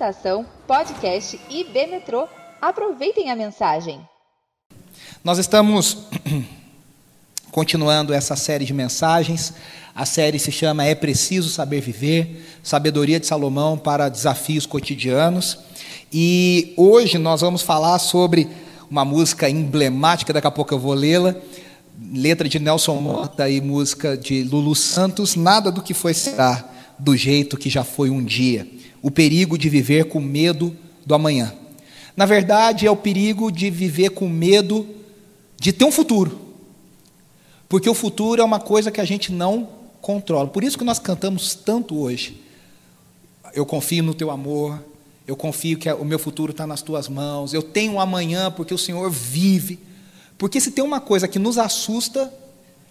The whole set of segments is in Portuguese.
Estação Podcast IB Metrô. Aproveitem a mensagem. Nós estamos continuando essa série de mensagens. A série se chama É Preciso Saber Viver Sabedoria de Salomão para Desafios Cotidianos. E hoje nós vamos falar sobre uma música emblemática, daqui a pouco eu vou lê-la. Letra de Nelson Mota e música de Lulu Santos. Nada do que foi será do jeito que já foi um dia. O perigo de viver com medo do amanhã. Na verdade, é o perigo de viver com medo de ter um futuro. Porque o futuro é uma coisa que a gente não controla. Por isso que nós cantamos tanto hoje. Eu confio no teu amor, eu confio que o meu futuro está nas tuas mãos, eu tenho um amanhã porque o Senhor vive. Porque se tem uma coisa que nos assusta,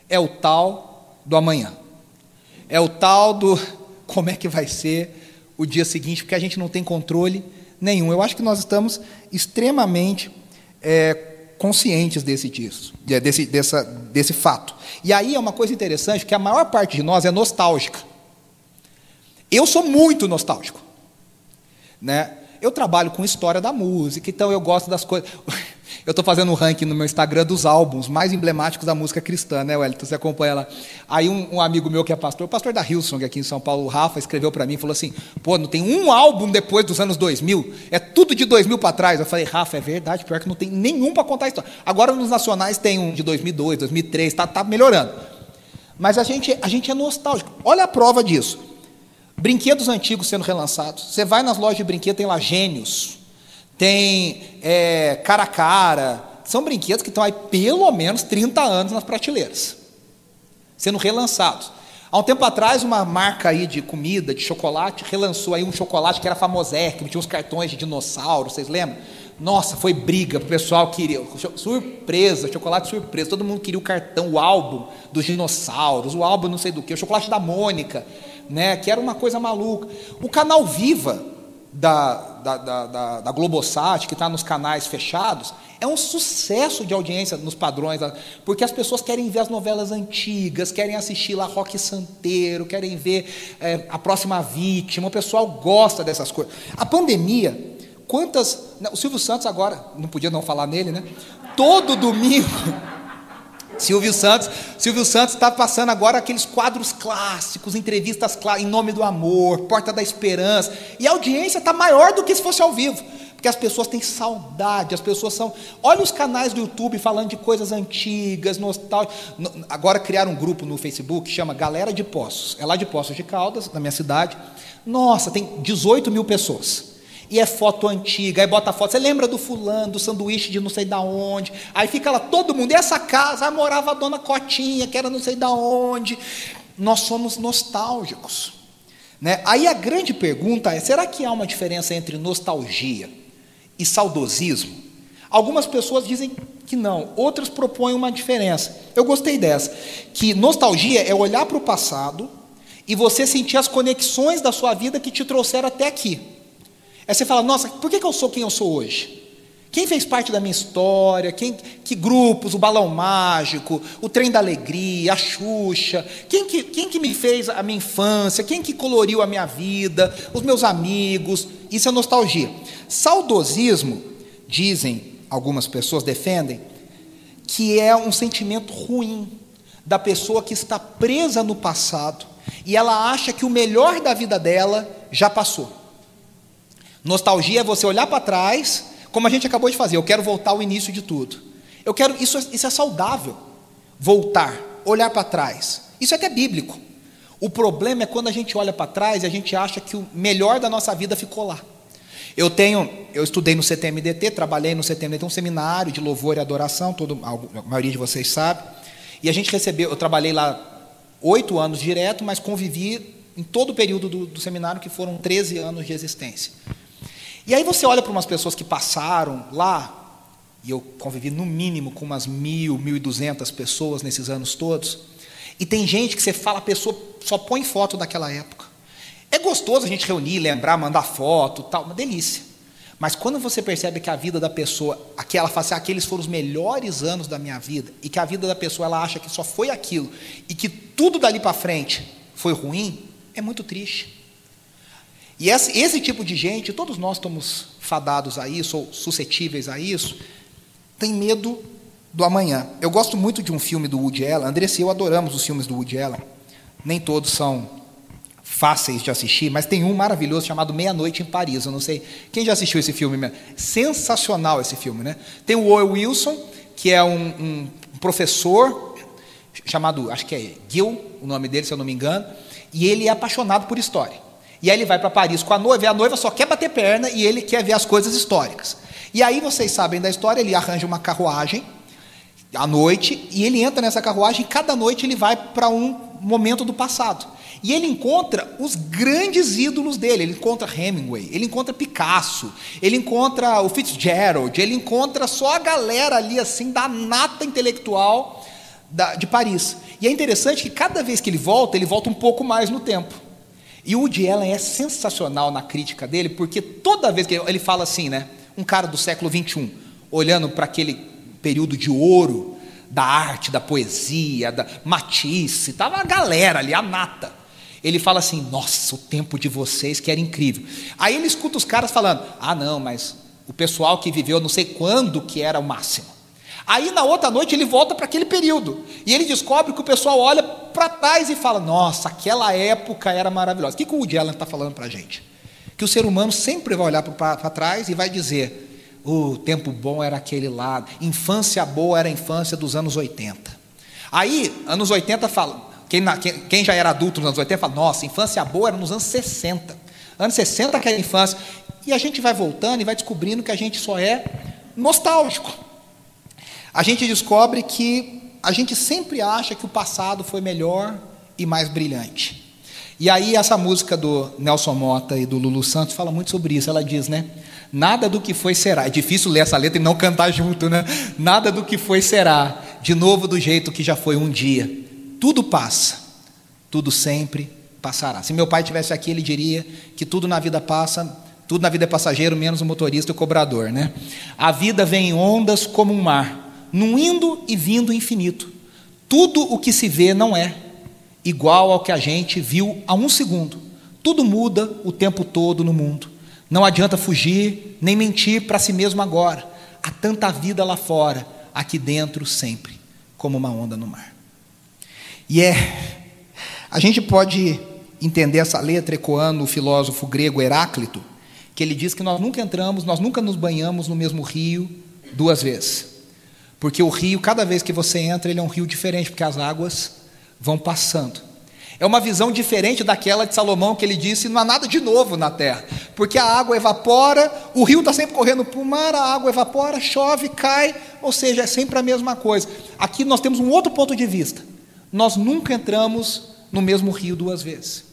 é o tal do amanhã. É o tal do como é que vai ser o dia seguinte, porque a gente não tem controle nenhum. Eu acho que nós estamos extremamente é, conscientes desse, disso, desse, dessa, desse fato. E aí é uma coisa interessante, que a maior parte de nós é nostálgica. Eu sou muito nostálgico. Né? Eu trabalho com história da música, então eu gosto das coisas. Eu estou fazendo um ranking no meu Instagram dos álbuns mais emblemáticos da música cristã, né, Wellington? Você acompanha lá. Aí um, um, amigo meu que é pastor, o pastor da Hillsong aqui em São Paulo, o Rafa, escreveu para mim e falou assim: pô, não tem um álbum depois dos anos 2000, é tudo de 2000 para trás. Eu falei, Rafa, é verdade, pior que não tem nenhum para contar a história. Agora nos nacionais tem um de 2002, 2003, está tá melhorando. Mas a gente, a gente é nostálgico. Olha a prova disso. Brinquedos antigos sendo relançados. Você vai nas lojas de brinquedo, tem lá gênios tem é, cara a cara. São brinquedos que estão aí pelo menos 30 anos nas prateleiras, sendo relançados. Há um tempo atrás, uma marca aí de comida, de chocolate, relançou aí um chocolate que era famosérrimo, tinha uns cartões de dinossauro, vocês lembram? Nossa, foi briga, o pessoal queria. Surpresa, chocolate surpresa. Todo mundo queria o cartão, o álbum dos dinossauros, o álbum não sei do que, o chocolate da Mônica, né? Que era uma coisa maluca. O canal Viva, da, da, da, da Globosat, que está nos canais fechados, é um sucesso de audiência nos padrões, porque as pessoas querem ver as novelas antigas, querem assistir lá Rock Santeiro, querem ver é, A Próxima Vítima, o pessoal gosta dessas coisas. A pandemia, quantas. O Silvio Santos agora, não podia não falar nele, né? Todo domingo. Silvio Santos, Silvio Santos está passando agora aqueles quadros clássicos, entrevistas clássicas, em nome do amor, Porta da Esperança, e a audiência está maior do que se fosse ao vivo, porque as pessoas têm saudade, as pessoas são. Olha os canais do YouTube falando de coisas antigas, nostálgicas. Agora criaram um grupo no Facebook chama Galera de Poços, é lá de Poços de Caldas, na minha cidade. Nossa, tem 18 mil pessoas e é foto antiga, aí bota foto, você lembra do fulano, do sanduíche de não sei da onde, aí fica lá todo mundo, e essa casa, aí morava a dona Cotinha, que era não sei da onde, nós somos nostálgicos, né? aí a grande pergunta é, será que há uma diferença entre nostalgia e saudosismo? Algumas pessoas dizem que não, outras propõem uma diferença, eu gostei dessa, que nostalgia é olhar para o passado, e você sentir as conexões da sua vida que te trouxeram até aqui, Aí você fala, nossa, por que, que eu sou quem eu sou hoje? Quem fez parte da minha história? Quem, que grupos? O Balão Mágico, o Trem da Alegria, a Xuxa. Quem que, quem que me fez a minha infância? Quem que coloriu a minha vida? Os meus amigos. Isso é nostalgia. Saudosismo, dizem algumas pessoas, defendem, que é um sentimento ruim da pessoa que está presa no passado e ela acha que o melhor da vida dela já passou. Nostalgia é você olhar para trás, como a gente acabou de fazer. Eu quero voltar ao início de tudo. Eu quero isso, isso é saudável. Voltar, olhar para trás. Isso é até bíblico. O problema é quando a gente olha para trás e a gente acha que o melhor da nossa vida ficou lá. Eu tenho, eu estudei no CTMDT, trabalhei no CTMDT, um seminário de louvor e adoração, todo, a maioria de vocês sabe. E a gente recebeu, eu trabalhei lá oito anos direto, mas convivi em todo o período do, do seminário, que foram 13 anos de existência. E aí você olha para umas pessoas que passaram lá, e eu convivi no mínimo com umas mil, mil e duzentas pessoas nesses anos todos, e tem gente que você fala, a pessoa só põe foto daquela época. É gostoso a gente reunir, lembrar, mandar foto, tal, uma delícia. Mas quando você percebe que a vida da pessoa, aqui ela fala assim, aqueles foram os melhores anos da minha vida, e que a vida da pessoa ela acha que só foi aquilo, e que tudo dali para frente foi ruim, é muito triste. E esse, esse tipo de gente, todos nós estamos fadados a isso, ou suscetíveis a isso, tem medo do amanhã. Eu gosto muito de um filme do Woody Allen. Andressa e eu adoramos os filmes do Woody Allen. Nem todos são fáceis de assistir, mas tem um maravilhoso chamado Meia-Noite em Paris. Eu não sei quem já assistiu esse filme. Sensacional esse filme, né? Tem o Owen Wilson, que é um, um professor chamado, acho que é Gil, o nome dele, se eu não me engano, e ele é apaixonado por história. E aí ele vai para Paris com a noiva, e a noiva só quer bater perna e ele quer ver as coisas históricas. E aí vocês sabem da história, ele arranja uma carruagem à noite e ele entra nessa carruagem e cada noite ele vai para um momento do passado. E ele encontra os grandes ídolos dele. Ele encontra Hemingway, ele encontra Picasso, ele encontra o Fitzgerald, ele encontra só a galera ali assim da nata intelectual da, de Paris. E é interessante que cada vez que ele volta, ele volta um pouco mais no tempo. E o Woody Allen é sensacional na crítica dele, porque toda vez que ele, fala assim, né? Um cara do século XXI, olhando para aquele período de ouro da arte, da poesia, da Matisse, estava a galera ali, a nata. Ele fala assim: Nossa, o tempo de vocês que era incrível. Aí ele escuta os caras falando: Ah, não, mas o pessoal que viveu não sei quando que era o máximo. Aí na outra noite ele volta para aquele período e ele descobre que o pessoal olha para trás e fala: Nossa, aquela época era maravilhosa. O que, que o Woody Allen está falando para a gente? Que o ser humano sempre vai olhar para trás e vai dizer: O tempo bom era aquele lá, infância boa era a infância dos anos 80. Aí, anos 80 fala, quem, quem, já era adulto nos anos 80 fala, nossa, infância boa era nos anos 60. Anos 60 que era infância. E a gente vai voltando e vai descobrindo que a gente só é nostálgico. A gente descobre que a gente sempre acha que o passado foi melhor e mais brilhante. E aí essa música do Nelson Mota e do Lulu Santos fala muito sobre isso. Ela diz, né? Nada do que foi será. É difícil ler essa letra e não cantar junto, né? Nada do que foi será, de novo do jeito que já foi um dia tudo passa, tudo sempre passará. Se meu pai tivesse aqui, ele diria que tudo na vida passa, tudo na vida é passageiro, menos o motorista e o cobrador, né? A vida vem em ondas como um mar, num indo e vindo infinito. Tudo o que se vê não é igual ao que a gente viu há um segundo. Tudo muda o tempo todo no mundo. Não adianta fugir nem mentir para si mesmo agora. Há tanta vida lá fora, aqui dentro sempre, como uma onda no mar. E é. A gente pode entender essa letra ecoando o filósofo grego Heráclito, que ele diz que nós nunca entramos, nós nunca nos banhamos no mesmo rio duas vezes. Porque o rio, cada vez que você entra, ele é um rio diferente, porque as águas vão passando. É uma visão diferente daquela de Salomão que ele disse: não há nada de novo na terra, porque a água evapora, o rio está sempre correndo para o mar, a água evapora, chove, cai, ou seja, é sempre a mesma coisa. Aqui nós temos um outro ponto de vista. Nós nunca entramos no mesmo rio duas vezes.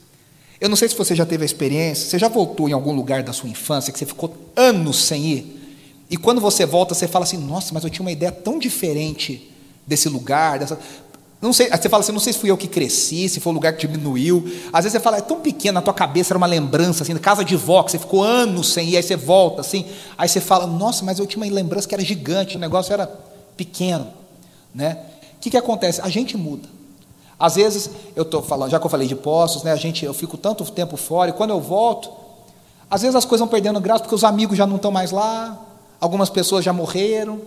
Eu não sei se você já teve a experiência, você já voltou em algum lugar da sua infância que você ficou anos sem ir, e quando você volta, você fala assim: nossa, mas eu tinha uma ideia tão diferente desse lugar, dessa. Não sei, você fala assim, não sei se fui eu que cresci, se foi o lugar que diminuiu. Às vezes você fala, é tão pequeno, na tua cabeça era uma lembrança, assim, casa de vó, que você ficou anos sem ir, aí você volta, assim. Aí você fala, nossa, mas eu tinha uma lembrança que era gigante, o negócio era pequeno. Né? O que, que acontece? A gente muda. Às vezes, eu estou falando, já que eu falei de postos, né, a gente, eu fico tanto tempo fora, e quando eu volto, às vezes as coisas vão perdendo graça, porque os amigos já não estão mais lá, algumas pessoas já morreram.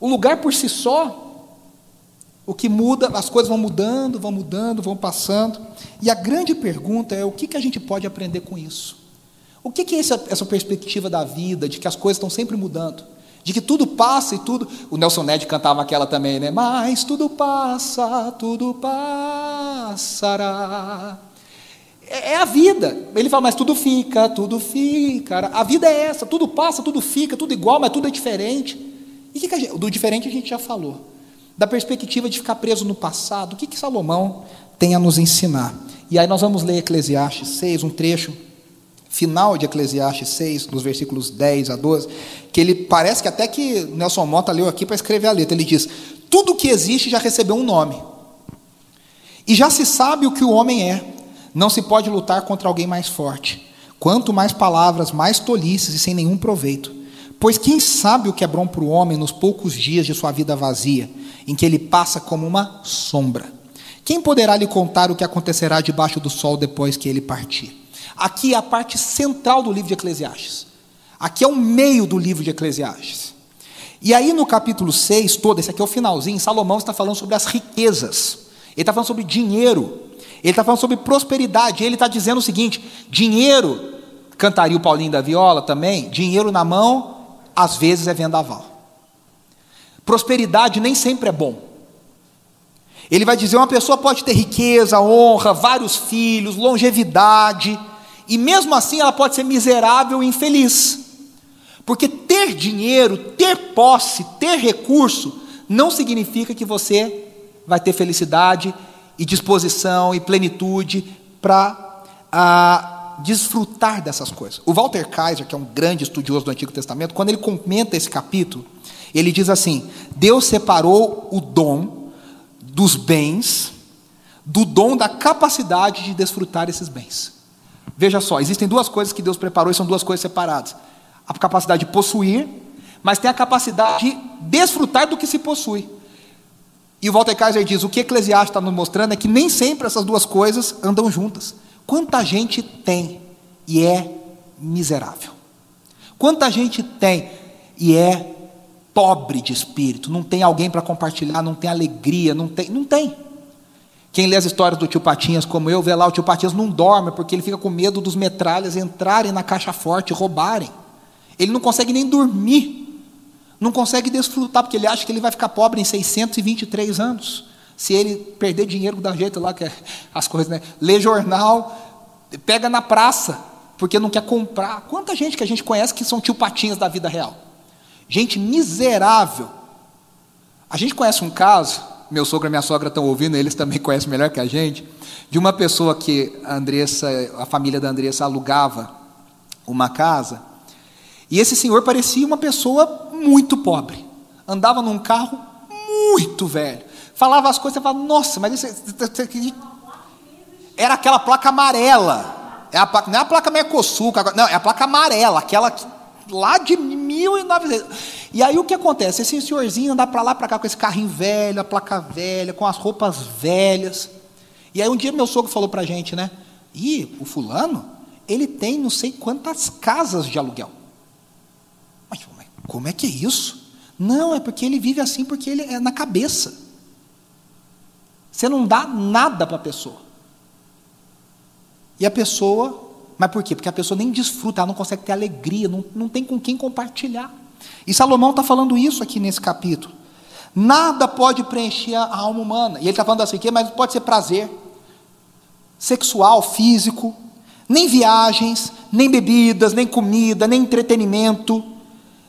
O lugar por si só, o que muda, as coisas vão mudando, vão mudando, vão passando. E a grande pergunta é: o que, que a gente pode aprender com isso? O que, que é essa, essa perspectiva da vida, de que as coisas estão sempre mudando? de que tudo passa e tudo. O Nelson Ned cantava aquela também, né? Mas tudo passa, tudo passará. É, é a vida. Ele fala, mas tudo fica, tudo fica. A vida é essa, tudo passa, tudo fica, tudo igual, mas tudo é diferente. E que que gente, do diferente a gente já falou. Da perspectiva de ficar preso no passado, o que, que Salomão tem a nos ensinar? E aí nós vamos ler Eclesiastes 6, um trecho final de Eclesiastes 6, nos versículos 10 a 12, que ele parece que até que Nelson Mota leu aqui para escrever a letra. Ele diz: Tudo que existe já recebeu um nome. E já se sabe o que o homem é. Não se pode lutar contra alguém mais forte. Quanto mais palavras, mais tolices e sem nenhum proveito. Pois quem sabe o que é bom para o homem nos poucos dias de sua vida vazia, em que ele passa como uma sombra? Quem poderá lhe contar o que acontecerá debaixo do sol depois que ele partir? Aqui é a parte central do livro de Eclesiastes. Aqui é o meio do livro de Eclesiastes. E aí no capítulo 6, todo, esse aqui é o finalzinho, Salomão está falando sobre as riquezas. Ele está falando sobre dinheiro. Ele está falando sobre prosperidade. Ele está dizendo o seguinte: dinheiro, cantaria o Paulinho da Viola também, dinheiro na mão, às vezes é vendaval. Prosperidade nem sempre é bom. Ele vai dizer: uma pessoa pode ter riqueza, honra, vários filhos, longevidade, e mesmo assim ela pode ser miserável e infeliz. Porque ter dinheiro, ter posse, ter recurso, não significa que você vai ter felicidade e disposição e plenitude para ah, desfrutar dessas coisas. O Walter Kaiser, que é um grande estudioso do Antigo Testamento, quando ele comenta esse capítulo, ele diz assim: Deus separou o dom dos bens do dom da capacidade de desfrutar esses bens. Veja só, existem duas coisas que Deus preparou e são duas coisas separadas: a capacidade de possuir, mas tem a capacidade de desfrutar do que se possui. E o Walter Kaiser diz: o que Eclesiastes está nos mostrando é que nem sempre essas duas coisas andam juntas. Quanta gente tem e é miserável? Quanta gente tem e é pobre de espírito? Não tem alguém para compartilhar, não tem alegria, não tem, não tem. Quem lê as histórias do tio Patinhas, como eu, vê lá o tio Patinhas não dorme porque ele fica com medo dos metralhas entrarem na caixa forte e roubarem. Ele não consegue nem dormir não consegue desfrutar, porque ele acha que ele vai ficar pobre em 623 anos. Se ele perder dinheiro da jeito lá, que é as coisas, né? Lê jornal, pega na praça, porque não quer comprar. Quanta gente que a gente conhece que são tio patinhas da vida real? Gente miserável. A gente conhece um caso, meu sogro e minha sogra estão ouvindo, eles também conhecem melhor que a gente, de uma pessoa que a Andressa, a família da Andressa alugava uma casa, e esse senhor parecia uma pessoa muito pobre. Andava num carro muito velho. Falava as coisas, falava, nossa, mas isso, era aquela placa amarela. É a placa, não é a placa Mercosul, não, é a placa amarela, aquela lá de 1900. E aí o que acontece? Esse senhorzinho anda para lá para cá com esse carrinho velho, a placa velha, com as roupas velhas. E aí um dia meu sogro falou para a gente, né? E o fulano, ele tem não sei quantas casas de aluguel. Como é que é isso? Não, é porque ele vive assim porque ele é na cabeça. Você não dá nada para a pessoa. E a pessoa, mas por quê? Porque a pessoa nem desfruta, ela não consegue ter alegria, não, não tem com quem compartilhar. E Salomão está falando isso aqui nesse capítulo. Nada pode preencher a alma humana. E ele está falando assim, que, mas pode ser prazer sexual, físico, nem viagens, nem bebidas, nem comida, nem entretenimento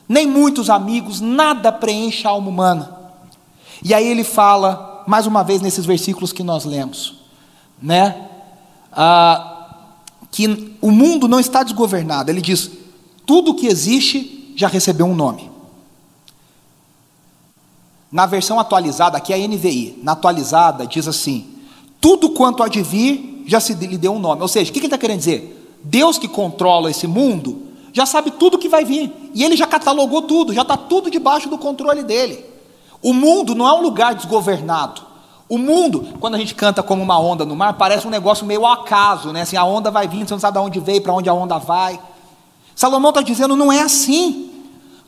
nem muitos amigos, nada preenche a alma humana. E aí ele fala, mais uma vez nesses versículos que nós lemos, né? Ah, que o mundo não está desgovernado. Ele diz: tudo que existe já recebeu um nome. Na versão atualizada, aqui é a NVI, na atualizada diz assim: tudo quanto há de vir já se lhe deu um nome. Ou seja, o que ele está querendo dizer? Deus que controla esse mundo já sabe tudo que vai vir. E ele já catalogou tudo, já está tudo debaixo do controle dele. O mundo não é um lugar desgovernado. O mundo, quando a gente canta como uma onda no mar, parece um negócio meio ao acaso, né? Assim, a onda vai vir, você não sabe de onde veio, para onde a onda vai. Salomão está dizendo, não é assim.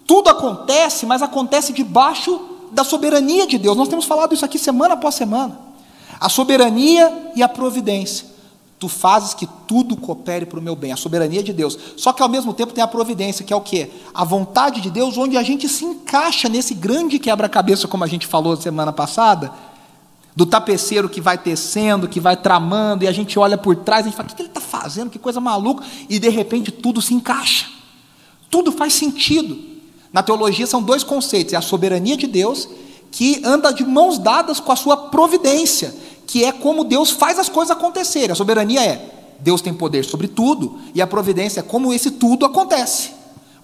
Tudo acontece, mas acontece debaixo da soberania de Deus. Nós temos falado isso aqui semana após semana. A soberania e a providência. Tu fazes que tudo coopere para o meu bem, a soberania de Deus. Só que ao mesmo tempo tem a providência, que é o quê? A vontade de Deus, onde a gente se encaixa nesse grande quebra-cabeça, como a gente falou semana passada, do tapeceiro que vai tecendo, que vai tramando, e a gente olha por trás e a gente fala: o que ele está fazendo? Que coisa maluca! E de repente tudo se encaixa, tudo faz sentido. Na teologia são dois conceitos: é a soberania de Deus, que anda de mãos dadas com a sua providência que é como Deus faz as coisas acontecerem. A soberania é Deus tem poder sobre tudo, e a providência é como esse tudo acontece.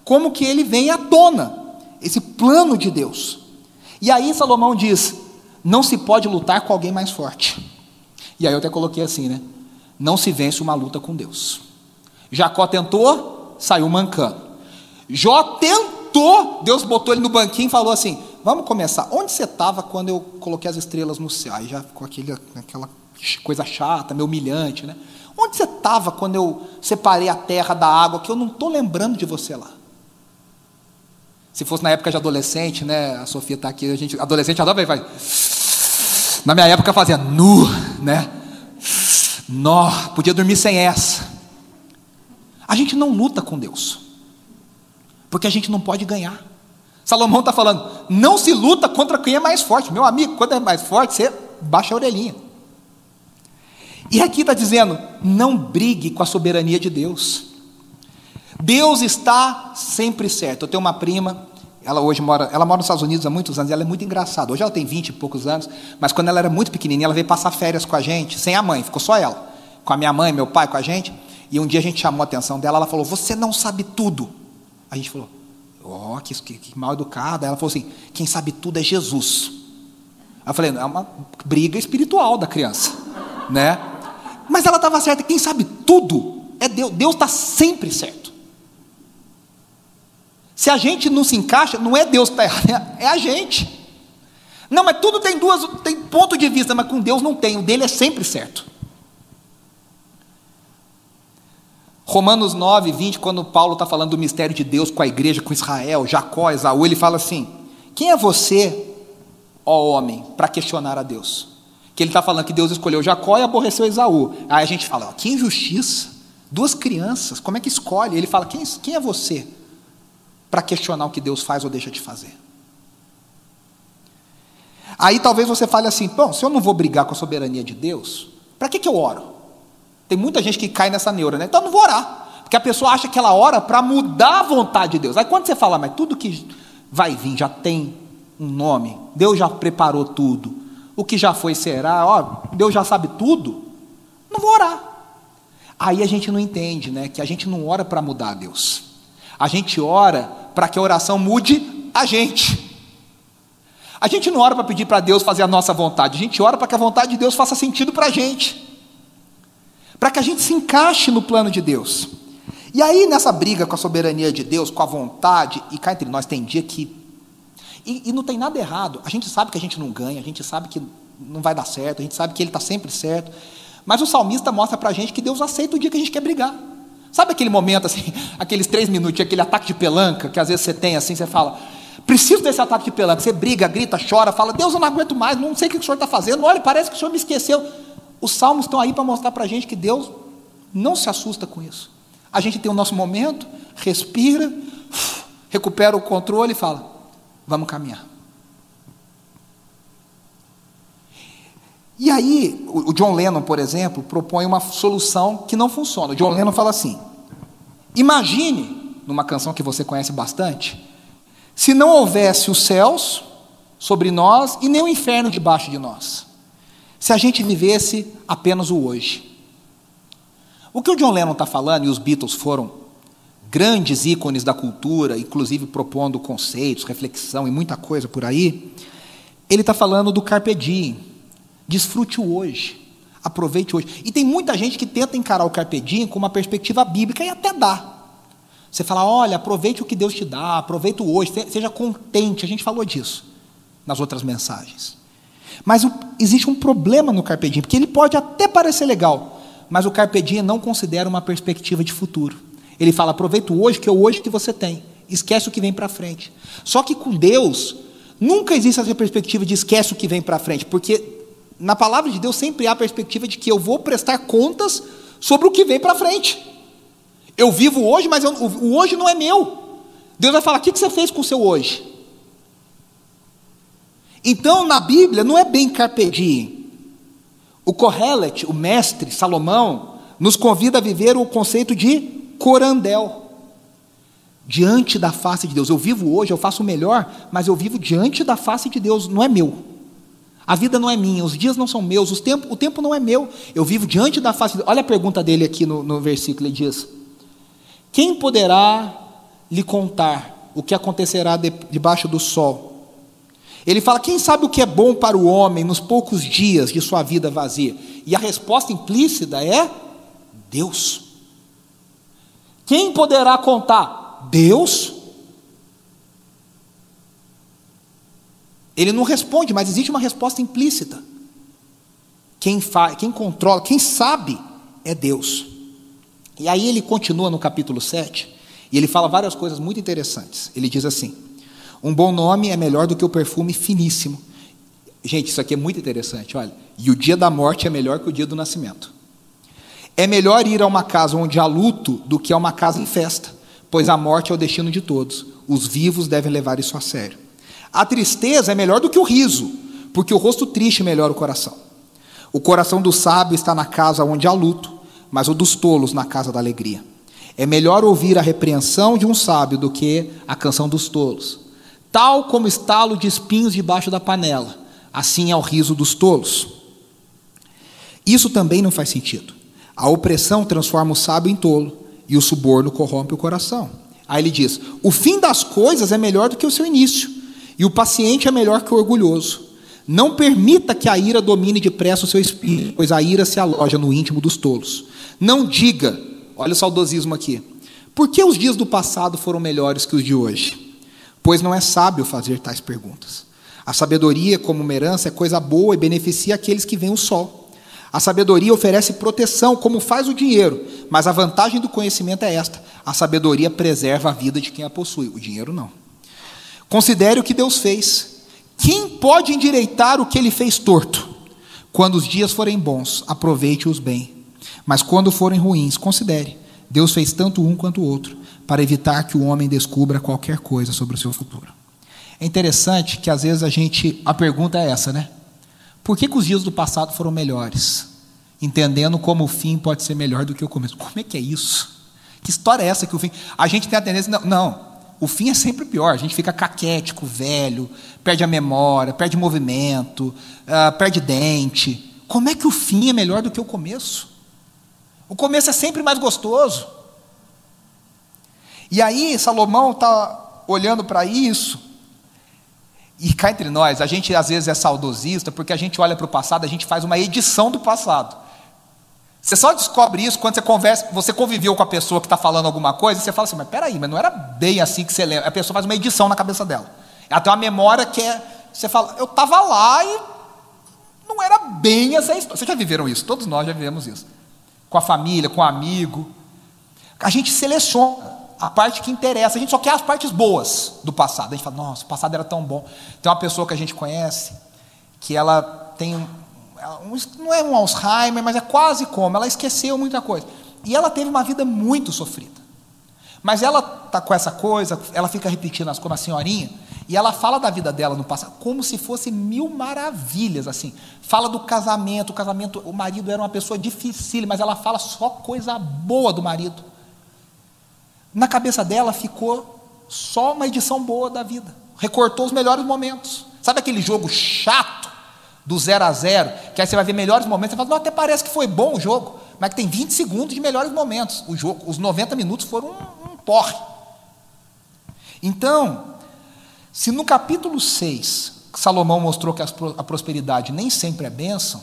Como que ele vem à tona, esse plano de Deus. E aí Salomão diz: não se pode lutar com alguém mais forte. E aí eu até coloquei assim, né? Não se vence uma luta com Deus. Jacó tentou, saiu mancando. Jó tentou, Deus botou ele no banquinho e falou assim: Vamos começar. Onde você estava quando eu coloquei as estrelas no céu? Aí já ficou aquele, aquela coisa chata, meio humilhante, né? Onde você estava quando eu separei a terra da água, que eu não estou lembrando de você lá? Se fosse na época de adolescente, né? A Sofia está aqui, a gente, adolescente adora, vai. Na minha época fazia nu, né? Nó, podia dormir sem essa. A gente não luta com Deus, porque a gente não pode ganhar. Salomão está falando, não se luta contra quem é mais forte. Meu amigo, quando é mais forte, você baixa a orelhinha. E aqui está dizendo, não brigue com a soberania de Deus. Deus está sempre certo. Eu tenho uma prima, ela hoje mora, ela mora nos Estados Unidos há muitos anos, ela é muito engraçada. Hoje ela tem 20 e poucos anos, mas quando ela era muito pequenininha, ela veio passar férias com a gente, sem a mãe, ficou só ela. Com a minha mãe, meu pai, com a gente. E um dia a gente chamou a atenção dela, ela falou: Você não sabe tudo. A gente falou: Oh, que, que, mal educada. Ela falou assim: Quem sabe tudo é Jesus. Eu falei: É uma briga espiritual da criança, né? Mas ela estava certa: quem sabe tudo é Deus. Deus está sempre certo. Se a gente não se encaixa, não é Deus que está errado, é a gente. Não, mas tudo tem duas, tem ponto de vista, mas com Deus não tem, o dele é sempre certo. Romanos 9, 20, quando Paulo está falando do mistério de Deus com a igreja, com Israel, Jacó, Esaú, ele fala assim: Quem é você, ó homem, para questionar a Deus? Que ele está falando que Deus escolheu Jacó e aborreceu Esaú. Aí a gente fala: ó, Que injustiça! Duas crianças, como é que escolhe? Ele fala: Quem, quem é você? para questionar o que Deus faz ou deixa de fazer. Aí talvez você fale assim: bom, se eu não vou brigar com a soberania de Deus, para que, que eu oro? Tem muita gente que cai nessa neura, né? Então não vou orar. Porque a pessoa acha que ela ora para mudar a vontade de Deus. Aí quando você fala, mas tudo que vai vir já tem um nome, Deus já preparou tudo, o que já foi será, ó, Deus já sabe tudo, não vou orar. Aí a gente não entende, né? Que a gente não ora para mudar Deus. A gente ora para que a oração mude a gente. A gente não ora para pedir para Deus fazer a nossa vontade, a gente ora para que a vontade de Deus faça sentido para a gente, para que a gente se encaixe no plano de Deus. E aí, nessa briga com a soberania de Deus, com a vontade, e cá entre nós tem dia que. E, e não tem nada errado, a gente sabe que a gente não ganha, a gente sabe que não vai dar certo, a gente sabe que Ele está sempre certo, mas o salmista mostra para a gente que Deus aceita o dia que a gente quer brigar. Sabe aquele momento assim, aqueles três minutos, aquele ataque de pelanca que às vezes você tem assim, você fala, preciso desse ataque de pelanca. Você briga, grita, chora, fala, Deus, eu não aguento mais, não sei o que o senhor está fazendo, olha, parece que o senhor me esqueceu. Os salmos estão aí para mostrar para a gente que Deus não se assusta com isso. A gente tem o nosso momento, respira, recupera o controle e fala, vamos caminhar. E aí, o John Lennon, por exemplo, propõe uma solução que não funciona. O John Lennon fala assim: imagine, numa canção que você conhece bastante, se não houvesse os céus sobre nós e nem o inferno debaixo de nós. Se a gente vivesse apenas o hoje. O que o John Lennon está falando, e os Beatles foram grandes ícones da cultura, inclusive propondo conceitos, reflexão e muita coisa por aí, ele está falando do carpe diem, Desfrute o hoje. Aproveite hoje. E tem muita gente que tenta encarar o carpe diem com uma perspectiva bíblica e até dá. Você fala, olha, aproveite o que Deus te dá, aproveite o hoje, seja contente. A gente falou disso nas outras mensagens. Mas existe um problema no carpe diem, porque ele pode até parecer legal, mas o carpe diem não considera uma perspectiva de futuro. Ele fala, aproveita o hoje, que é o hoje que você tem. Esquece o que vem para frente. Só que com Deus, nunca existe essa perspectiva de esquece o que vem para frente, porque na palavra de Deus sempre há a perspectiva de que eu vou prestar contas sobre o que vem para frente. Eu vivo hoje, mas eu, o hoje não é meu. Deus vai falar: o que você fez com o seu hoje? Então, na Bíblia, não é bem carpe diem. O Kohelet, o mestre Salomão, nos convida a viver o conceito de corandel. Diante da face de Deus. Eu vivo hoje, eu faço o melhor, mas eu vivo diante da face de Deus, não é meu. A vida não é minha, os dias não são meus, o tempo, o tempo não é meu. Eu vivo diante da face. Olha a pergunta dele aqui no, no versículo: ele diz: Quem poderá lhe contar o que acontecerá de, debaixo do sol? Ele fala: Quem sabe o que é bom para o homem nos poucos dias de sua vida vazia? E a resposta implícita é: Deus. Quem poderá contar? Deus. Ele não responde, mas existe uma resposta implícita. Quem, faz, quem controla, quem sabe é Deus. E aí ele continua no capítulo 7, e ele fala várias coisas muito interessantes. Ele diz assim: Um bom nome é melhor do que o perfume finíssimo. Gente, isso aqui é muito interessante, olha. E o dia da morte é melhor que o dia do nascimento. É melhor ir a uma casa onde há luto do que a uma casa em festa, pois a morte é o destino de todos. Os vivos devem levar isso a sério. A tristeza é melhor do que o riso, porque o rosto triste melhora o coração. O coração do sábio está na casa onde há luto, mas o dos tolos na casa da alegria. É melhor ouvir a repreensão de um sábio do que a canção dos tolos. Tal como estalo de espinhos debaixo da panela, assim é o riso dos tolos. Isso também não faz sentido. A opressão transforma o sábio em tolo e o suborno corrompe o coração. Aí ele diz: o fim das coisas é melhor do que o seu início, e o paciente é melhor que o orgulhoso. Não permita que a ira domine depressa o seu espírito, pois a ira se aloja no íntimo dos tolos. Não diga, olha o saudosismo aqui, por que os dias do passado foram melhores que os de hoje? Pois não é sábio fazer tais perguntas. A sabedoria, como uma herança, é coisa boa e beneficia aqueles que veem o sol. A sabedoria oferece proteção, como faz o dinheiro, mas a vantagem do conhecimento é esta: a sabedoria preserva a vida de quem a possui, o dinheiro não. Considere o que Deus fez. Quem pode endireitar o que ele fez torto? Quando os dias forem bons, aproveite-os bem. Mas quando forem ruins, considere: Deus fez tanto um quanto o outro, para evitar que o homem descubra qualquer coisa sobre o seu futuro. É interessante que às vezes a gente. A pergunta é essa, né? Por que, que os dias do passado foram melhores? Entendendo como o fim pode ser melhor do que o começo. Como é que é isso? Que história é essa que o fim. A gente tem a tendência. Não, não o fim é sempre pior. A gente fica caquético, velho, perde a memória, perde movimento, uh, perde dente. Como é que o fim é melhor do que o começo? O começo é sempre mais gostoso. E aí, Salomão está olhando para isso, e cá entre nós, a gente às vezes é saudosista, porque a gente olha para o passado, a gente faz uma edição do passado. Você só descobre isso quando você conversa, você conviveu com a pessoa que está falando alguma coisa, e você fala assim, mas peraí, mas não era bem assim que você lembra. A pessoa faz uma edição na cabeça dela. Ela tem uma memória que é. Você fala, eu estava lá e não era bem essa história. Vocês já viveram isso? Todos nós já vivemos isso com a família, com o amigo. A gente seleciona a parte que interessa, a gente só quer as partes boas do passado. A gente fala, nossa, o passado era tão bom. Tem uma pessoa que a gente conhece que ela tem um, não é um Alzheimer, mas é quase como, ela esqueceu muita coisa. E ela teve uma vida muito sofrida. Mas ela está com essa coisa, ela fica repetindo as coisas, a senhorinha, e ela fala da vida dela no passado como se fosse mil maravilhas, assim. Fala do casamento, o casamento, o marido era uma pessoa difícil, mas ela fala só coisa boa do marido. Na cabeça dela ficou só uma edição boa da vida. Recortou os melhores momentos. Sabe aquele jogo chato do zero a zero, que aí você vai ver melhores momentos, você fala, não, até parece que foi bom o jogo, mas que tem 20 segundos de melhores momentos. O jogo, os 90 minutos foram um porre. Então, se no capítulo 6 Salomão mostrou que a prosperidade nem sempre é bênção,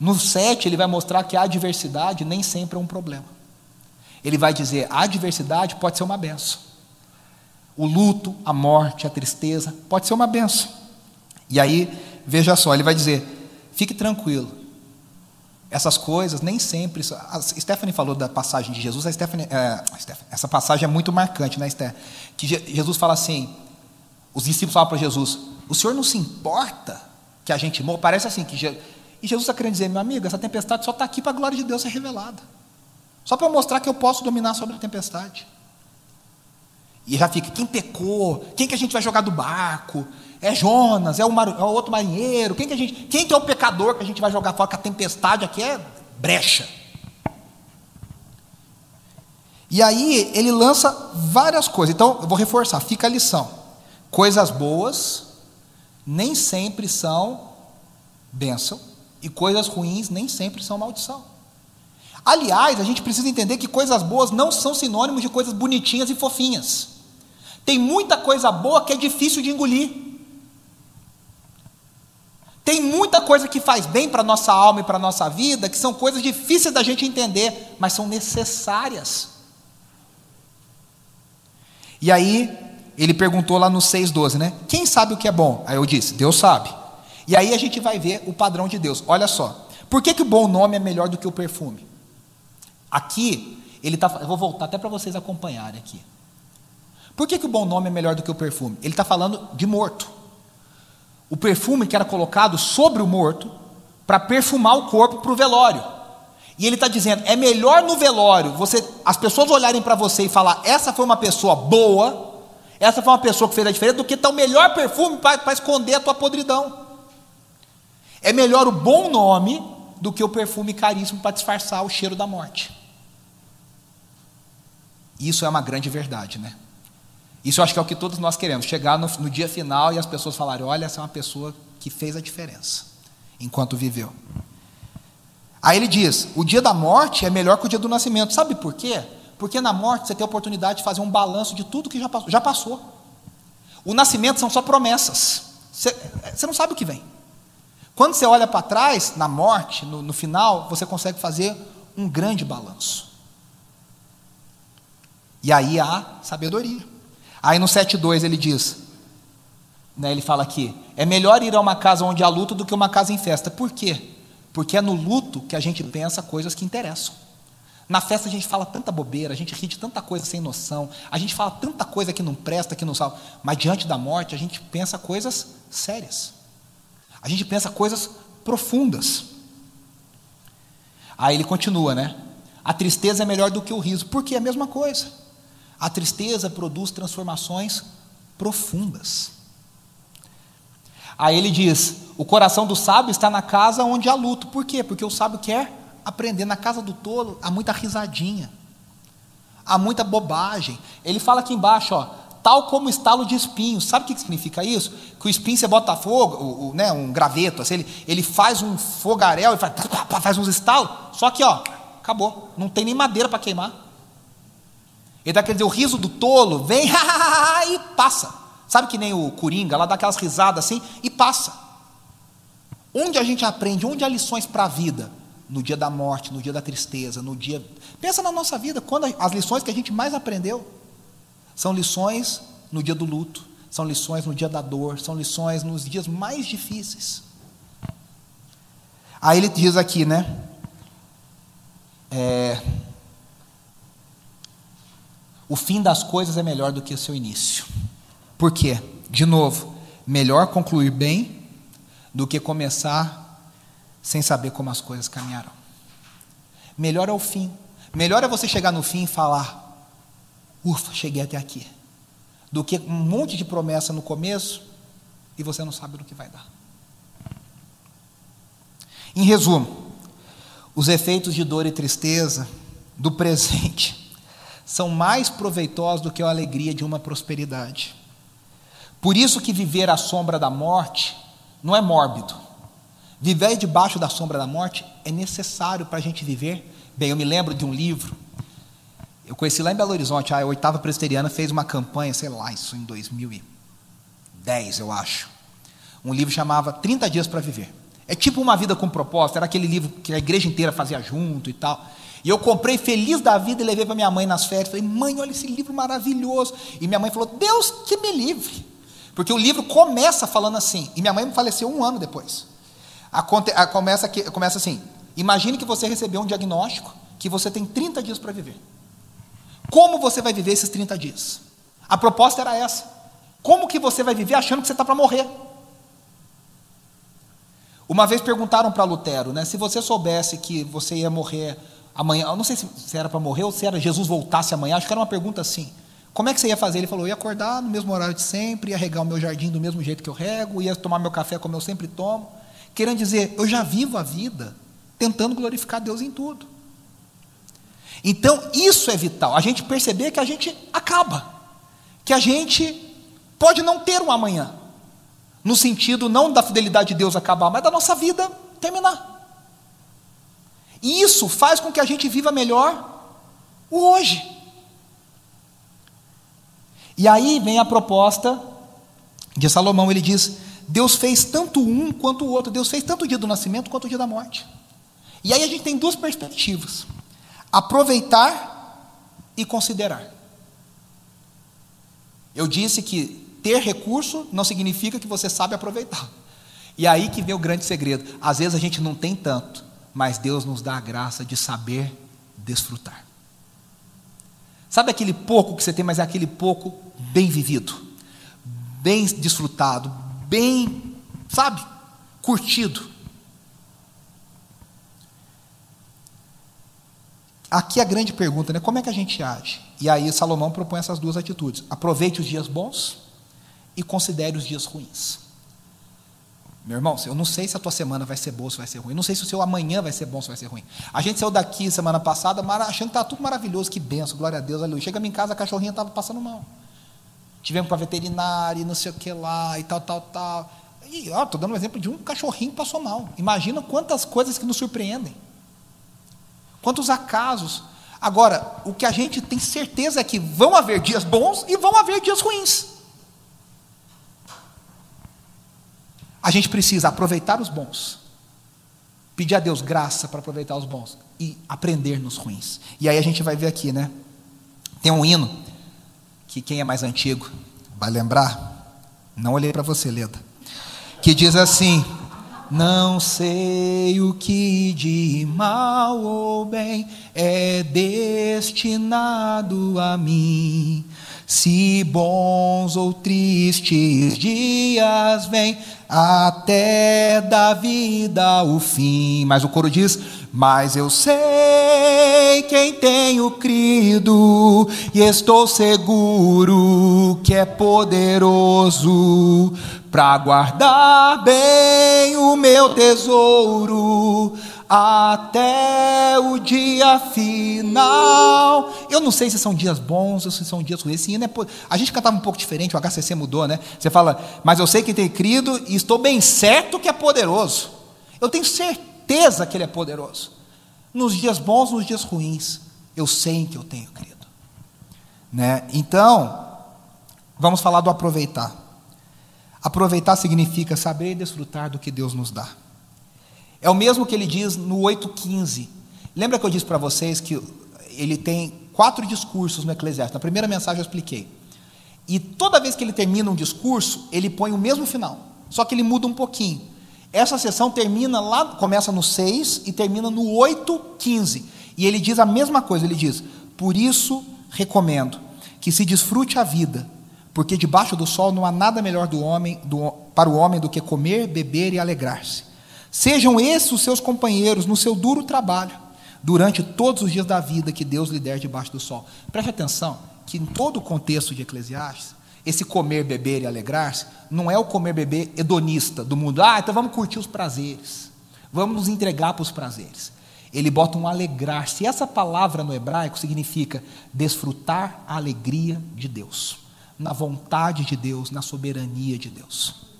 no 7 ele vai mostrar que a adversidade nem sempre é um problema. Ele vai dizer: a adversidade pode ser uma benção. O luto, a morte, a tristeza pode ser uma benção. E aí, veja só, ele vai dizer: fique tranquilo. Essas coisas nem sempre. A Stephanie falou da passagem de Jesus. A Stephanie, é, essa passagem é muito marcante, né, Stephanie? Que Jesus fala assim: os discípulos falam para Jesus: O senhor não se importa que a gente morra? Parece assim que. E Jesus está querendo dizer: Meu amigo, essa tempestade só está aqui para a glória de Deus ser revelada. Só para mostrar que eu posso dominar sobre a tempestade. E já fica: quem pecou? Quem que a gente vai jogar do barco? É Jonas? É o, mar... é o outro marinheiro? Quem que, a gente... quem que é o pecador que a gente vai jogar fora? Que a tempestade aqui é brecha. E aí ele lança várias coisas. Então, eu vou reforçar, fica a lição. Coisas boas nem sempre são bênção, e coisas ruins nem sempre são maldição. Aliás, a gente precisa entender que coisas boas não são sinônimos de coisas bonitinhas e fofinhas. Tem muita coisa boa que é difícil de engolir. Tem muita coisa que faz bem para a nossa alma e para a nossa vida, que são coisas difíceis da gente entender, mas são necessárias. E aí, ele perguntou lá no 6,12, né? Quem sabe o que é bom? Aí eu disse, Deus sabe. E aí a gente vai ver o padrão de Deus. Olha só. Por que, que o bom nome é melhor do que o perfume? Aqui, ele tá, eu vou voltar até para vocês acompanharem aqui. Por que, que o bom nome é melhor do que o perfume? Ele está falando de morto. O perfume que era colocado sobre o morto para perfumar o corpo para o velório. E ele está dizendo: é melhor no velório você, as pessoas olharem para você e falar, essa foi uma pessoa boa, essa foi uma pessoa que fez a diferença, do que estar o melhor perfume para esconder a tua podridão. É melhor o bom nome do que o perfume caríssimo para disfarçar o cheiro da morte. Isso é uma grande verdade, né? Isso eu acho que é o que todos nós queremos, chegar no, no dia final e as pessoas falarem: olha, essa é uma pessoa que fez a diferença enquanto viveu. Aí ele diz: o dia da morte é melhor que o dia do nascimento. Sabe por quê? Porque na morte você tem a oportunidade de fazer um balanço de tudo que já passou. Já passou. O nascimento são só promessas. Você, você não sabe o que vem. Quando você olha para trás, na morte, no, no final, você consegue fazer um grande balanço. E aí há sabedoria. Aí no 7,2 ele diz, né, ele fala aqui, é melhor ir a uma casa onde há luto do que uma casa em festa. Por quê? Porque é no luto que a gente pensa coisas que interessam. Na festa a gente fala tanta bobeira, a gente ri de tanta coisa sem noção, a gente fala tanta coisa que não presta, que não salva, mas diante da morte a gente pensa coisas sérias. A gente pensa coisas profundas. Aí ele continua, né? A tristeza é melhor do que o riso, porque é a mesma coisa. A tristeza produz transformações profundas. Aí ele diz: o coração do sábio está na casa onde há luto. Por quê? Porque o sábio quer aprender. Na casa do tolo há muita risadinha, há muita bobagem. Ele fala aqui embaixo, ó, tal como estalo de espinhos. Sabe o que significa isso? Que o espinho você bota fogo, o, o, né, um graveto, assim, ele, ele faz um fogaréu e faz, faz uns estalos, só que ó, acabou, não tem nem madeira para queimar. Ele dá quer dizer, o riso do tolo vem e passa. Sabe que nem o Coringa, lá dá aquelas risadas assim e passa. Onde a gente aprende, onde há lições para a vida? No dia da morte, no dia da tristeza, no dia. Pensa na nossa vida, quando as lições que a gente mais aprendeu são lições no dia do luto, são lições no dia da dor, são lições nos dias mais difíceis. Aí ele diz aqui, né? É, o fim das coisas é melhor do que o seu início. Por quê? De novo, melhor concluir bem do que começar sem saber como as coisas caminharão. Melhor é o fim. Melhor é você chegar no fim e falar: ufa, cheguei até aqui. Do que um monte de promessa no começo e você não sabe do que vai dar. Em resumo, os efeitos de dor e tristeza do presente são mais proveitosos do que a alegria de uma prosperidade. Por isso que viver à sombra da morte não é mórbido. Viver debaixo da sombra da morte é necessário para a gente viver bem. Eu me lembro de um livro, eu conheci lá em Belo Horizonte, a oitava presbiteriana fez uma campanha, sei lá, isso em 2010, eu acho. Um livro chamava 30 Dias para Viver. É tipo uma vida com propósito, era aquele livro que a igreja inteira fazia junto e tal. E eu comprei feliz da vida e levei para minha mãe nas férias. Falei, mãe, olha esse livro maravilhoso. E minha mãe falou, Deus que me livre. Porque o livro começa falando assim. E minha mãe faleceu um ano depois. A, a, começa, aqui, começa assim: imagine que você recebeu um diagnóstico que você tem 30 dias para viver. Como você vai viver esses 30 dias? A proposta era essa. Como que você vai viver achando que você está para morrer? Uma vez perguntaram para Lutero, né, se você soubesse que você ia morrer amanhã, eu não sei se, se era para morrer ou se era Jesus voltasse amanhã, acho que era uma pergunta assim. Como é que você ia fazer? Ele falou: ia acordar no mesmo horário de sempre, ia regar o meu jardim do mesmo jeito que eu rego, ia tomar meu café como eu sempre tomo. Querendo dizer, eu já vivo a vida tentando glorificar Deus em tudo. Então, isso é vital. A gente perceber que a gente acaba. Que a gente pode não ter um amanhã. No sentido não da fidelidade de Deus acabar, mas da nossa vida terminar. E isso faz com que a gente viva melhor o hoje. E aí vem a proposta de Salomão, ele diz: Deus fez tanto um quanto o outro, Deus fez tanto o dia do nascimento quanto o dia da morte. E aí a gente tem duas perspectivas: aproveitar e considerar. Eu disse que ter recurso não significa que você sabe aproveitar. E aí que vem o grande segredo. Às vezes a gente não tem tanto, mas Deus nos dá a graça de saber desfrutar. Sabe aquele pouco que você tem, mas é aquele pouco bem vivido, bem desfrutado, bem, sabe, curtido. Aqui a grande pergunta, né? Como é que a gente age? E aí Salomão propõe essas duas atitudes: aproveite os dias bons e considere os dias ruins. Meu irmão, eu não sei se a tua semana vai ser boa ou se vai ser ruim. Eu não sei se o seu amanhã vai ser bom ou se vai ser ruim. A gente saiu daqui semana passada achando que estava tudo maravilhoso, que benção, glória a Deus, aleluia. Chega em casa, a cachorrinha estava passando mal. Tivemos para veterinária, não sei o que lá, e tal, tal, tal. E ó, estou dando um exemplo de um cachorrinho que passou mal. Imagina quantas coisas que nos surpreendem. Quantos acasos. Agora, o que a gente tem certeza é que vão haver dias bons e vão haver dias ruins. A gente precisa aproveitar os bons, pedir a Deus graça para aproveitar os bons e aprender nos ruins. E aí a gente vai ver aqui, né? Tem um hino que quem é mais antigo vai lembrar. Não olhei para você, Leda. Que diz assim: Não sei o que de mal ou bem é destinado a mim. Se bons ou tristes dias vêm, até da vida o fim. Mas o coro diz: Mas eu sei quem tenho crido, e estou seguro que é poderoso para guardar bem o meu tesouro até o dia final. Eu não sei se são dias bons ou se são dias ruins. Esse hino é, a gente cantava um pouco diferente, o HCC mudou, né? Você fala, mas eu sei que tem crido e estou bem certo que é poderoso. Eu tenho certeza que ele é poderoso. Nos dias bons, nos dias ruins, eu sei que eu tenho crido. Né? Então, vamos falar do aproveitar. Aproveitar significa saber e desfrutar do que Deus nos dá. É o mesmo que ele diz no 8,15. Lembra que eu disse para vocês que ele tem quatro discursos no Eclesiastes? Na primeira mensagem eu expliquei. E toda vez que ele termina um discurso, ele põe o mesmo final, só que ele muda um pouquinho. Essa sessão termina lá, começa no 6 e termina no 8,15. E ele diz a mesma coisa, ele diz: Por isso recomendo que se desfrute a vida, porque debaixo do sol não há nada melhor do homem, do, para o homem do que comer, beber e alegrar-se. Sejam esses os seus companheiros no seu duro trabalho, durante todos os dias da vida que Deus lhe der debaixo do sol. Preste atenção que em todo o contexto de Eclesiastes, esse comer, beber e alegrar-se não é o comer, beber hedonista do mundo. Ah, então vamos curtir os prazeres. Vamos nos entregar para os prazeres. Ele bota um alegrar-se. Essa palavra no hebraico significa desfrutar a alegria de Deus, na vontade de Deus, na soberania de Deus.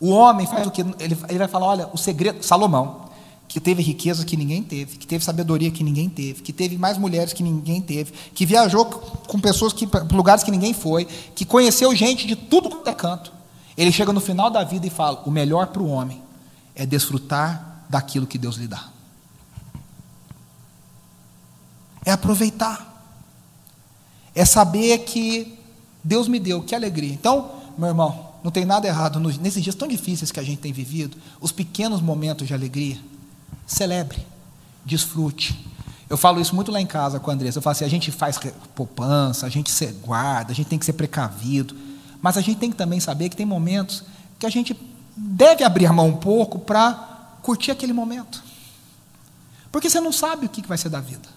O homem faz o que? Ele, ele vai falar: olha, o segredo. Salomão, que teve riqueza que ninguém teve, que teve sabedoria que ninguém teve, que teve mais mulheres que ninguém teve, que viajou com pessoas que lugares que ninguém foi, que conheceu gente de tudo quanto é canto. Ele chega no final da vida e fala: o melhor para o homem é desfrutar daquilo que Deus lhe dá. É aproveitar. É saber que Deus me deu, que alegria. Então, meu irmão, não tem nada errado nesses dias tão difíceis que a gente tem vivido, os pequenos momentos de alegria. Celebre, desfrute. Eu falo isso muito lá em casa com a Andressa. Eu falo assim: a gente faz poupança, a gente se guarda, a gente tem que ser precavido, mas a gente tem que também saber que tem momentos que a gente deve abrir a mão um pouco para curtir aquele momento. Porque você não sabe o que vai ser da vida.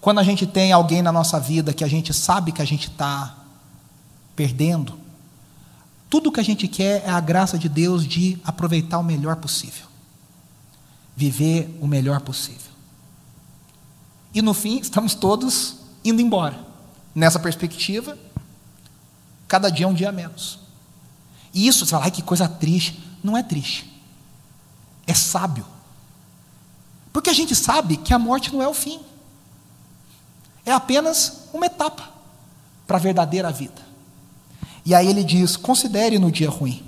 Quando a gente tem alguém na nossa vida que a gente sabe que a gente está perdendo. Tudo que a gente quer é a graça de Deus de aproveitar o melhor possível, viver o melhor possível. E no fim, estamos todos indo embora. Nessa perspectiva, cada dia é um dia menos. E isso, você fala, ai que coisa triste. Não é triste, é sábio. Porque a gente sabe que a morte não é o fim, é apenas uma etapa para a verdadeira vida. E aí ele diz: considere no dia ruim.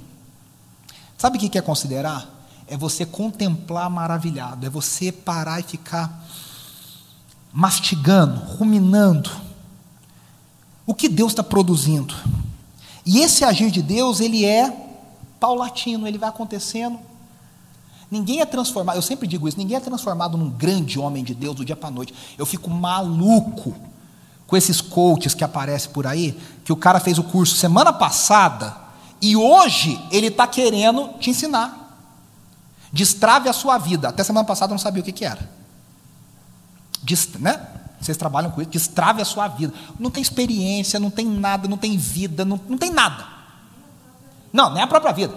Sabe o que é considerar? É você contemplar maravilhado, é você parar e ficar mastigando, ruminando o que Deus está produzindo. E esse agir de Deus, ele é paulatino, ele vai acontecendo Ninguém é transformado, eu sempre digo isso, ninguém é transformado num grande homem de Deus do dia para a noite. Eu fico maluco com esses coaches que aparecem por aí, que o cara fez o curso semana passada e hoje ele está querendo te ensinar. Destrave a sua vida. Até semana passada eu não sabia o que, que era. Dest, né? Vocês trabalham com isso, destrave a sua vida. Não tem experiência, não tem nada, não tem vida, não, não tem nada. Não, nem a própria vida.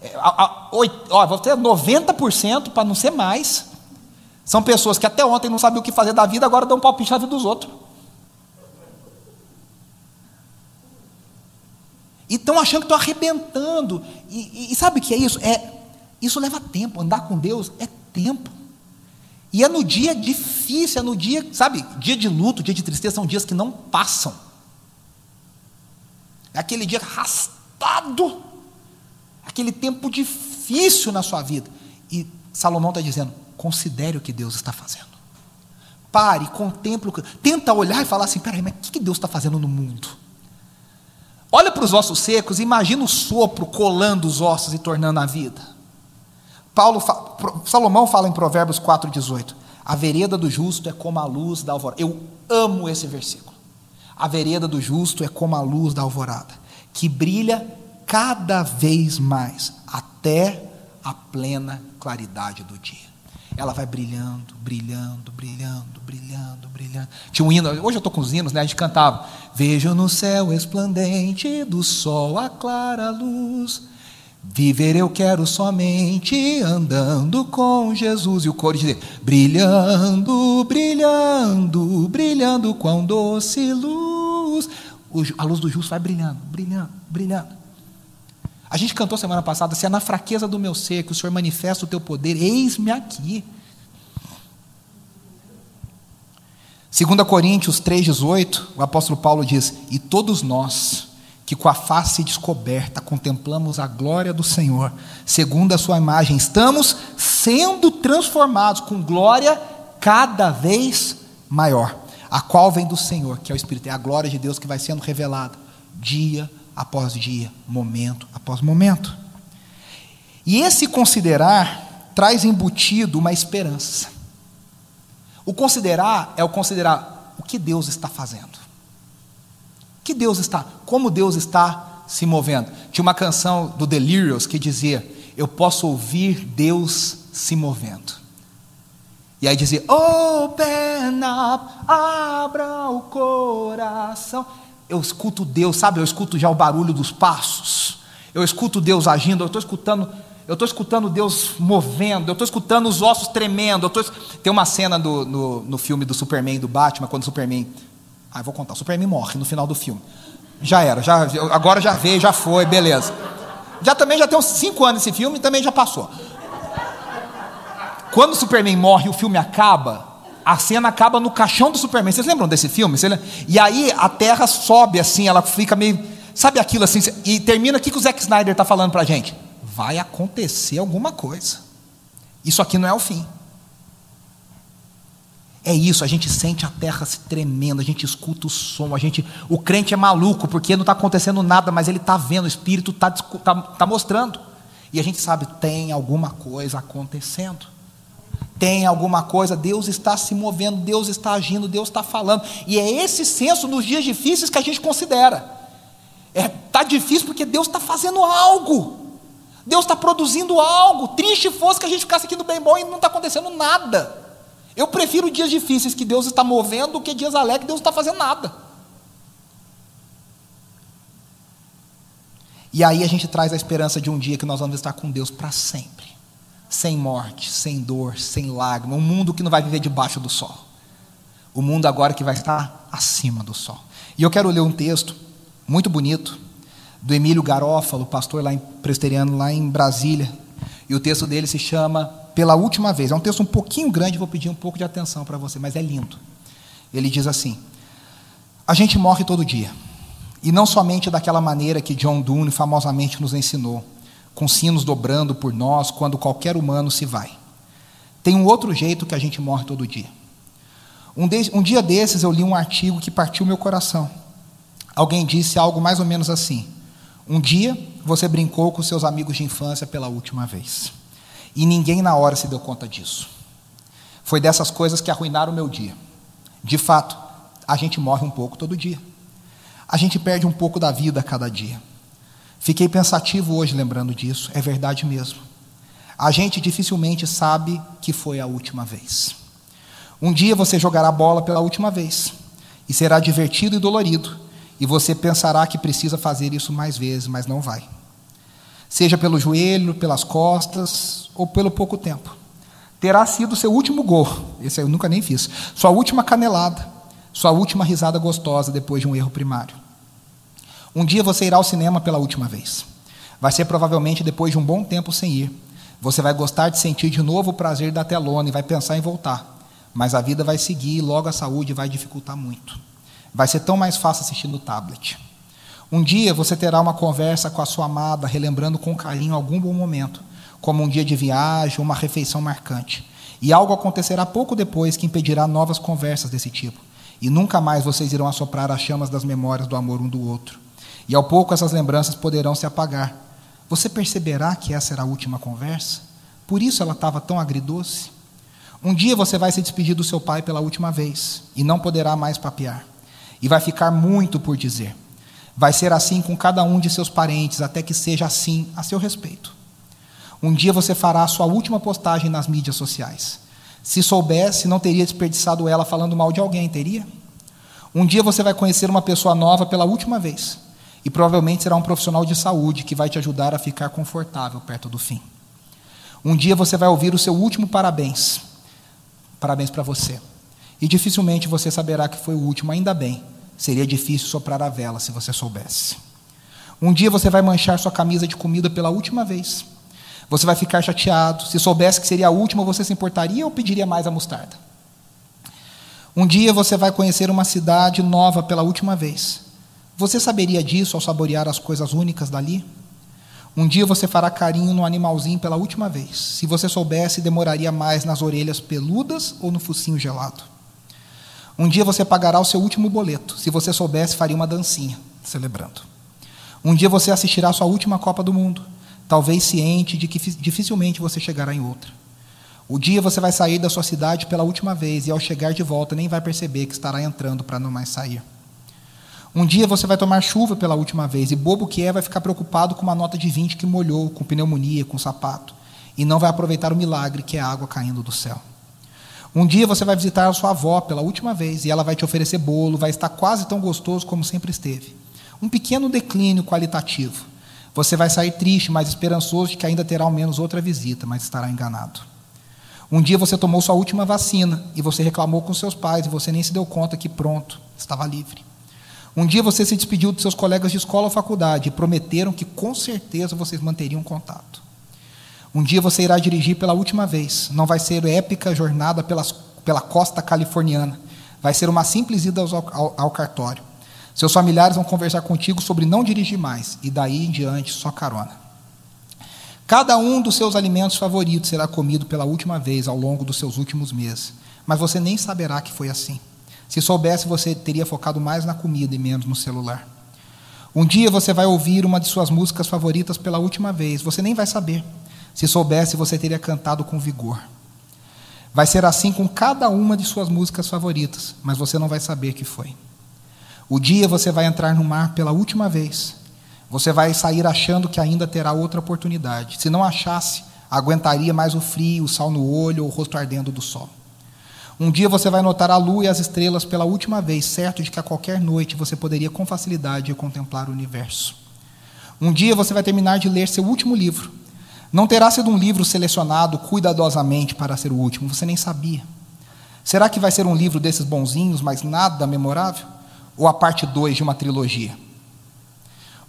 É, a, a, ó, vou ter 90% para não ser mais. São pessoas que até ontem não sabiam o que fazer da vida, agora dão um palpite na vida dos outros. E estão achando que estão arrebentando. E, e, e sabe o que é isso? É, isso leva tempo. Andar com Deus é tempo. E é no dia difícil, é no dia, sabe, dia de luto, dia de tristeza, são dias que não passam. É aquele dia arrastado, aquele tempo difícil na sua vida. E Salomão está dizendo: considere o que Deus está fazendo. Pare, contemple, tenta olhar e falar assim: peraí, mas o que Deus está fazendo no mundo? Olha para os ossos secos, imagina o sopro colando os ossos e tornando a vida. Paulo, Salomão fala em Provérbios 4,18: A vereda do justo é como a luz da alvorada. Eu amo esse versículo. A vereda do justo é como a luz da alvorada, que brilha cada vez mais, até a plena claridade do dia. Ela vai brilhando, brilhando, brilhando, brilhando, brilhando. Tinha um hino, hoje eu estou com os hinos, né? A gente cantava: Vejo no céu esplendente do sol a clara luz Viver eu quero somente andando com Jesus. E o coro diz: brilhando, brilhando, brilhando com doce luz. A luz do justo vai brilhando, brilhando, brilhando. A gente cantou semana passada: se é na fraqueza do meu ser que o Senhor manifesta o teu poder, eis-me aqui. 2 Coríntios 3,18, o apóstolo Paulo diz: E todos nós, que com a face descoberta contemplamos a glória do Senhor, segundo a sua imagem, estamos sendo transformados com glória cada vez maior, a qual vem do Senhor, que é o Espírito, é a glória de Deus que vai sendo revelada dia após dia, momento após momento. E esse considerar traz embutido uma esperança. O considerar é o considerar o que Deus está fazendo. Que Deus está, como Deus está se movendo. Tinha uma canção do Delirious que dizia: Eu posso ouvir Deus se movendo. E aí dizia: Open up, abra o coração. Eu escuto Deus, sabe? Eu escuto já o barulho dos passos. Eu escuto Deus agindo. Eu estou escutando, eu estou escutando Deus movendo. Eu estou escutando os ossos tremendo. Tô... Tem uma cena do, no, no filme do Superman do Batman quando o Superman ah, vou contar. O Superman morre no final do filme. Já era, já, agora já veio, já foi, beleza. Já também já tem uns 5 anos esse filme, também já passou. Quando o Superman morre e o filme acaba, a cena acaba no caixão do Superman. Vocês lembram desse filme? E aí a Terra sobe assim, ela fica meio. Sabe aquilo assim? E termina aqui que o Zack Snyder está falando para a gente. Vai acontecer alguma coisa. Isso aqui não é o fim. É isso, a gente sente a terra se tremendo, a gente escuta o som, a gente, o crente é maluco porque não está acontecendo nada, mas ele está vendo, o Espírito está tá, tá mostrando. E a gente sabe, tem alguma coisa acontecendo. Tem alguma coisa, Deus está se movendo, Deus está agindo, Deus está falando. E é esse senso nos dias difíceis que a gente considera. É, tá difícil porque Deus está fazendo algo. Deus está produzindo algo. Triste fosse que a gente ficasse aqui no bem bom e não está acontecendo nada. Eu prefiro dias difíceis que Deus está movendo do que dias alegres que Deus não está fazendo nada. E aí a gente traz a esperança de um dia que nós vamos estar com Deus para sempre. Sem morte, sem dor, sem lágrima. Um mundo que não vai viver debaixo do sol. O mundo agora que vai estar acima do sol. E eu quero ler um texto muito bonito do Emílio Garófalo, pastor lá em presteriano lá em Brasília. E o texto dele se chama pela última vez. É um texto um pouquinho grande, vou pedir um pouco de atenção para você, mas é lindo. Ele diz assim: A gente morre todo dia. E não somente daquela maneira que John Donne famosamente nos ensinou, com sinos dobrando por nós quando qualquer humano se vai. Tem um outro jeito que a gente morre todo dia. Um, de, um dia desses eu li um artigo que partiu meu coração. Alguém disse algo mais ou menos assim: Um dia você brincou com seus amigos de infância pela última vez. E ninguém na hora se deu conta disso. Foi dessas coisas que arruinaram o meu dia. De fato, a gente morre um pouco todo dia. A gente perde um pouco da vida a cada dia. Fiquei pensativo hoje lembrando disso, é verdade mesmo. A gente dificilmente sabe que foi a última vez. Um dia você jogará bola pela última vez, e será divertido e dolorido, e você pensará que precisa fazer isso mais vezes, mas não vai. Seja pelo joelho, pelas costas ou pelo pouco tempo. Terá sido seu último gol, esse eu nunca nem fiz, sua última canelada, sua última risada gostosa depois de um erro primário. Um dia você irá ao cinema pela última vez. Vai ser provavelmente depois de um bom tempo sem ir. Você vai gostar de sentir de novo o prazer da telona e vai pensar em voltar. Mas a vida vai seguir e logo a saúde vai dificultar muito. Vai ser tão mais fácil assistir no tablet. Um dia você terá uma conversa com a sua amada, relembrando com carinho algum bom momento, como um dia de viagem ou uma refeição marcante. E algo acontecerá pouco depois que impedirá novas conversas desse tipo. E nunca mais vocês irão assoprar as chamas das memórias do amor um do outro. E ao pouco essas lembranças poderão se apagar. Você perceberá que essa era a última conversa? Por isso ela estava tão agridoce? Um dia você vai se despedir do seu pai pela última vez e não poderá mais papear. E vai ficar muito por dizer. Vai ser assim com cada um de seus parentes, até que seja assim a seu respeito. Um dia você fará a sua última postagem nas mídias sociais. Se soubesse, não teria desperdiçado ela falando mal de alguém, teria? Um dia você vai conhecer uma pessoa nova pela última vez. E provavelmente será um profissional de saúde que vai te ajudar a ficar confortável perto do fim. Um dia você vai ouvir o seu último parabéns. Parabéns para você. E dificilmente você saberá que foi o último, ainda bem. Seria difícil soprar a vela se você soubesse. Um dia você vai manchar sua camisa de comida pela última vez. Você vai ficar chateado. Se soubesse que seria a última, você se importaria ou pediria mais a mostarda? Um dia você vai conhecer uma cidade nova pela última vez. Você saberia disso ao saborear as coisas únicas dali? Um dia você fará carinho no animalzinho pela última vez. Se você soubesse, demoraria mais nas orelhas peludas ou no focinho gelado. Um dia você pagará o seu último boleto. Se você soubesse, faria uma dancinha, celebrando. Um dia você assistirá a sua última Copa do Mundo, talvez ciente de que dificilmente você chegará em outra. O dia você vai sair da sua cidade pela última vez e ao chegar de volta nem vai perceber que estará entrando para não mais sair. Um dia você vai tomar chuva pela última vez e bobo que é vai ficar preocupado com uma nota de 20 que molhou, com pneumonia, com sapato, e não vai aproveitar o milagre que é a água caindo do céu. Um dia você vai visitar a sua avó pela última vez e ela vai te oferecer bolo, vai estar quase tão gostoso como sempre esteve. Um pequeno declínio qualitativo. Você vai sair triste, mas esperançoso de que ainda terá ao menos outra visita, mas estará enganado. Um dia você tomou sua última vacina e você reclamou com seus pais e você nem se deu conta que pronto, estava livre. Um dia você se despediu dos seus colegas de escola ou faculdade e prometeram que com certeza vocês manteriam contato. Um dia você irá dirigir pela última vez. Não vai ser épica jornada pelas, pela costa californiana. Vai ser uma simples ida ao, ao, ao cartório. Seus familiares vão conversar contigo sobre não dirigir mais, e daí em diante só carona. Cada um dos seus alimentos favoritos será comido pela última vez ao longo dos seus últimos meses, mas você nem saberá que foi assim. Se soubesse, você teria focado mais na comida e menos no celular. Um dia você vai ouvir uma de suas músicas favoritas pela última vez, você nem vai saber. Se soubesse, você teria cantado com vigor. Vai ser assim com cada uma de suas músicas favoritas, mas você não vai saber que foi. O dia você vai entrar no mar pela última vez, você vai sair achando que ainda terá outra oportunidade. Se não achasse, aguentaria mais o frio, o sal no olho ou o rosto ardendo do sol. Um dia você vai notar a lua e as estrelas pela última vez, certo de que a qualquer noite você poderia com facilidade contemplar o universo. Um dia você vai terminar de ler seu último livro. Não terá sido um livro selecionado cuidadosamente para ser o último, você nem sabia. Será que vai ser um livro desses bonzinhos, mas nada memorável? Ou a parte 2 de uma trilogia?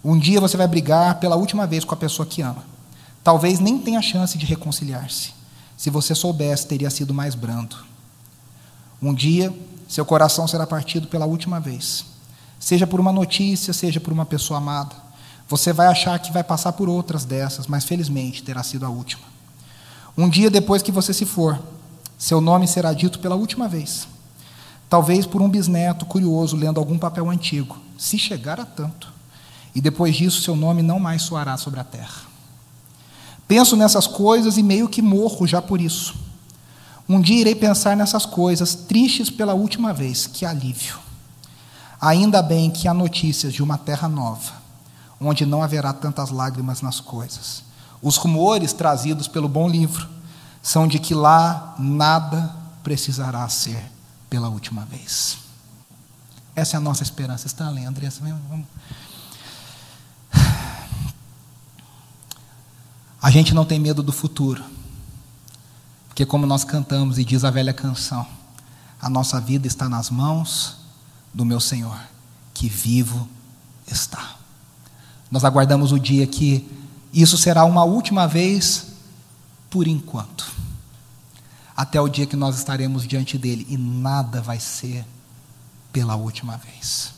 Um dia você vai brigar pela última vez com a pessoa que ama. Talvez nem tenha chance de reconciliar-se. Se você soubesse, teria sido mais brando. Um dia, seu coração será partido pela última vez. Seja por uma notícia, seja por uma pessoa amada. Você vai achar que vai passar por outras dessas, mas felizmente terá sido a última. Um dia depois que você se for, seu nome será dito pela última vez. Talvez por um bisneto curioso lendo algum papel antigo, se chegar a tanto. E depois disso, seu nome não mais soará sobre a terra. Penso nessas coisas e meio que morro já por isso. Um dia irei pensar nessas coisas, tristes pela última vez. Que alívio. Ainda bem que há notícias de uma terra nova, onde não haverá tantas lágrimas nas coisas. Os rumores trazidos pelo bom livro são de que lá nada precisará ser pela última vez. Essa é a nossa esperança. Está lendo, Andressa? Vamos. A gente não tem medo do futuro. Porque, como nós cantamos e diz a velha canção, a nossa vida está nas mãos do meu Senhor, que vivo está. Nós aguardamos o dia que isso será uma última vez por enquanto. Até o dia que nós estaremos diante dele e nada vai ser pela última vez.